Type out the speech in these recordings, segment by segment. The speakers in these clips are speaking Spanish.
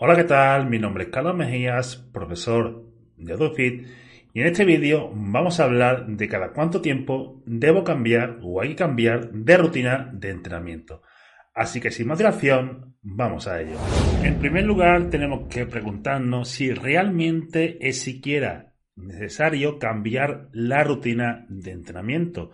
Hola, ¿qué tal? Mi nombre es Carlos Mejías, profesor de AdoFit, y en este vídeo vamos a hablar de cada cuánto tiempo debo cambiar o hay que cambiar de rutina de entrenamiento. Así que sin más dilación, vamos a ello. En primer lugar, tenemos que preguntarnos si realmente es siquiera necesario cambiar la rutina de entrenamiento.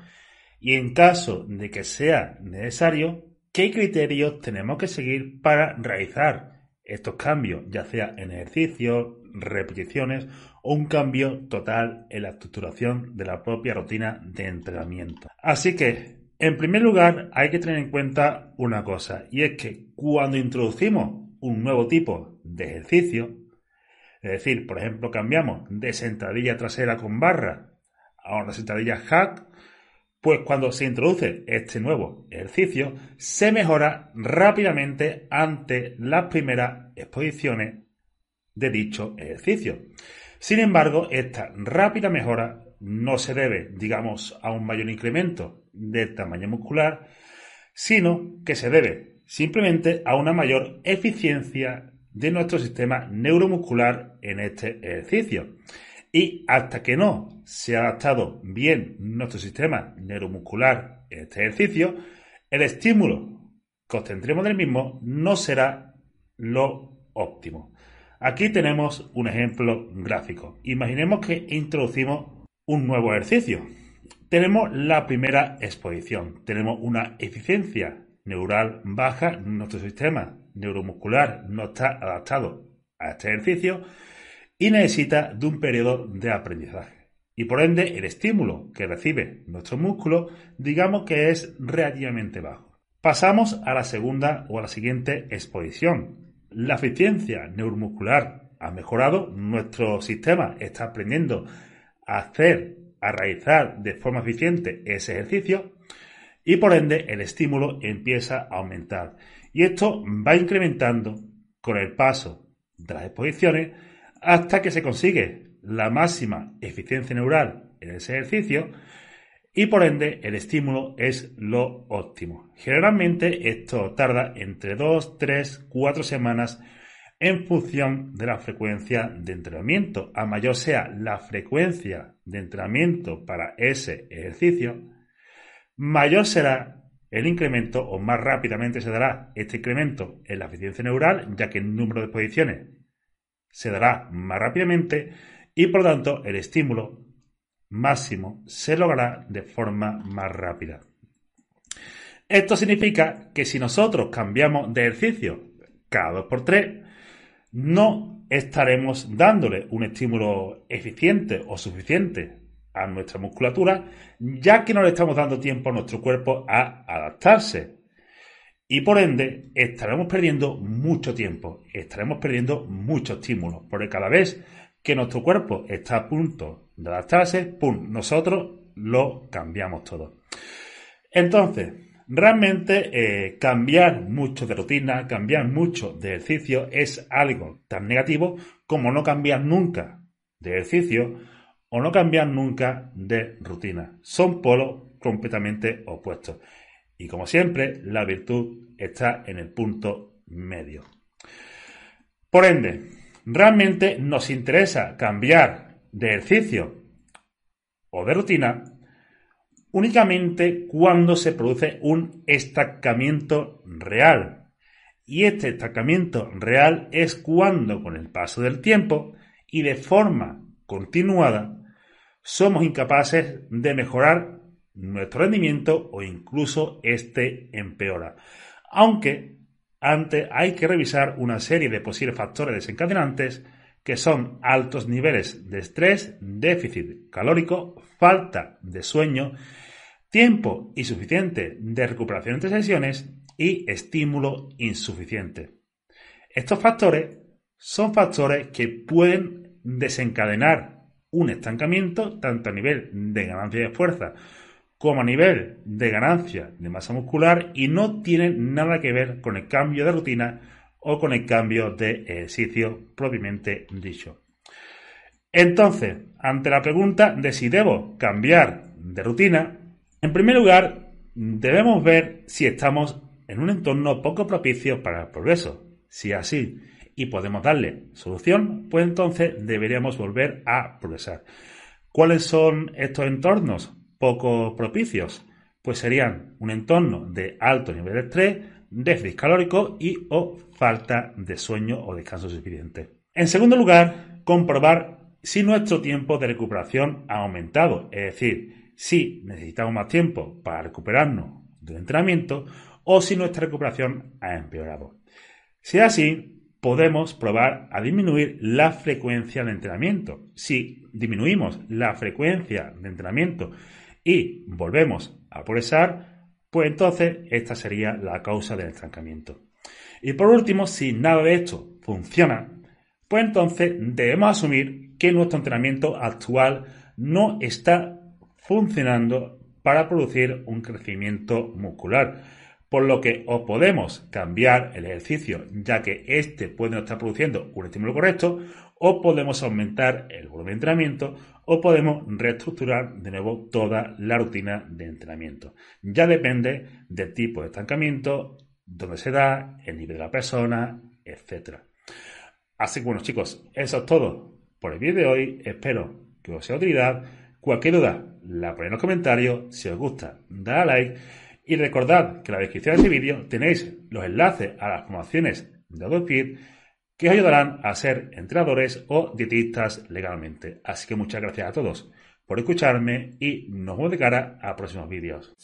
Y en caso de que sea necesario, ¿qué criterios tenemos que seguir para realizar estos cambios, ya sea en ejercicios, repeticiones o un cambio total en la estructuración de la propia rutina de entrenamiento. Así que, en primer lugar, hay que tener en cuenta una cosa, y es que cuando introducimos un nuevo tipo de ejercicio, es decir, por ejemplo, cambiamos de sentadilla trasera con barra a una sentadilla hack, pues cuando se introduce este nuevo ejercicio, se mejora rápidamente ante las primeras exposiciones de dicho ejercicio. Sin embargo, esta rápida mejora no se debe, digamos, a un mayor incremento del tamaño muscular, sino que se debe simplemente a una mayor eficiencia de nuestro sistema neuromuscular en este ejercicio. Y hasta que no se ha adaptado bien nuestro sistema neuromuscular en este ejercicio, el estímulo que obtendremos del mismo no será lo óptimo. Aquí tenemos un ejemplo gráfico. Imaginemos que introducimos un nuevo ejercicio. Tenemos la primera exposición. Tenemos una eficiencia neural baja. Nuestro sistema neuromuscular no está adaptado a este ejercicio y necesita de un periodo de aprendizaje. Y por ende, el estímulo que recibe nuestro músculo, digamos que es relativamente bajo. Pasamos a la segunda o a la siguiente exposición. La eficiencia neuromuscular ha mejorado, nuestro sistema está aprendiendo a hacer, a realizar de forma eficiente ese ejercicio y por ende el estímulo empieza a aumentar. Y esto va incrementando con el paso de las exposiciones hasta que se consigue la máxima eficiencia neural en ese ejercicio y por ende el estímulo es lo óptimo. Generalmente esto tarda entre 2, 3, 4 semanas en función de la frecuencia de entrenamiento. A mayor sea la frecuencia de entrenamiento para ese ejercicio, mayor será el incremento o más rápidamente se dará este incremento en la eficiencia neural, ya que el número de exposiciones se dará más rápidamente y por lo tanto el estímulo máximo se logrará de forma más rápida. Esto significa que si nosotros cambiamos de ejercicio cada 2 por 3 no estaremos dándole un estímulo eficiente o suficiente a nuestra musculatura, ya que no le estamos dando tiempo a nuestro cuerpo a adaptarse. Y por ende, estaremos perdiendo mucho tiempo, estaremos perdiendo mucho estímulo, porque cada vez que nuestro cuerpo está a punto de adaptarse, ¡pum!, nosotros lo cambiamos todo. Entonces, realmente eh, cambiar mucho de rutina, cambiar mucho de ejercicio es algo tan negativo como no cambiar nunca de ejercicio o no cambiar nunca de rutina. Son polos completamente opuestos. Y como siempre, la virtud está en el punto medio. Por ende, realmente nos interesa cambiar de ejercicio o de rutina únicamente cuando se produce un estancamiento real. Y este estancamiento real es cuando con el paso del tiempo y de forma continuada somos incapaces de mejorar nuestro rendimiento o incluso este empeora. Aunque antes hay que revisar una serie de posibles factores desencadenantes que son altos niveles de estrés, déficit calórico, falta de sueño, tiempo insuficiente de recuperación entre sesiones y estímulo insuficiente. Estos factores son factores que pueden desencadenar un estancamiento tanto a nivel de ganancia de fuerza como a nivel de ganancia de masa muscular y no tienen nada que ver con el cambio de rutina o con el cambio de ejercicio propiamente dicho. Entonces, ante la pregunta de si debo cambiar de rutina, en primer lugar debemos ver si estamos en un entorno poco propicio para el progreso. Si así y podemos darle solución, pues entonces deberíamos volver a progresar. ¿Cuáles son estos entornos poco propicios? Pues serían un entorno de alto nivel de estrés, déficit calórico y o falta de sueño o descanso suficiente. En segundo lugar, comprobar si nuestro tiempo de recuperación ha aumentado, es decir, si necesitamos más tiempo para recuperarnos del entrenamiento o si nuestra recuperación ha empeorado. Si es así, podemos probar a disminuir la frecuencia de entrenamiento. Si disminuimos la frecuencia de entrenamiento y volvemos a progresar, pues entonces esta sería la causa del estancamiento. Y por último, si nada de esto funciona, pues entonces debemos asumir que nuestro entrenamiento actual no está funcionando para producir un crecimiento muscular por lo que o podemos cambiar el ejercicio ya que éste puede no estar produciendo un estímulo correcto, o podemos aumentar el volumen de entrenamiento, o podemos reestructurar de nuevo toda la rutina de entrenamiento. Ya depende del tipo de estancamiento, dónde se da, el nivel de la persona, etc. Así que bueno chicos, eso es todo por el vídeo de hoy. Espero que os sea de utilidad. Cualquier duda, la ponéis en los comentarios. Si os gusta, dale a like. Y recordad que en la descripción de este vídeo tenéis los enlaces a las promociones de AdoFit que os ayudarán a ser entrenadores o dietistas legalmente. Así que muchas gracias a todos por escucharme y nos vemos de cara a próximos vídeos.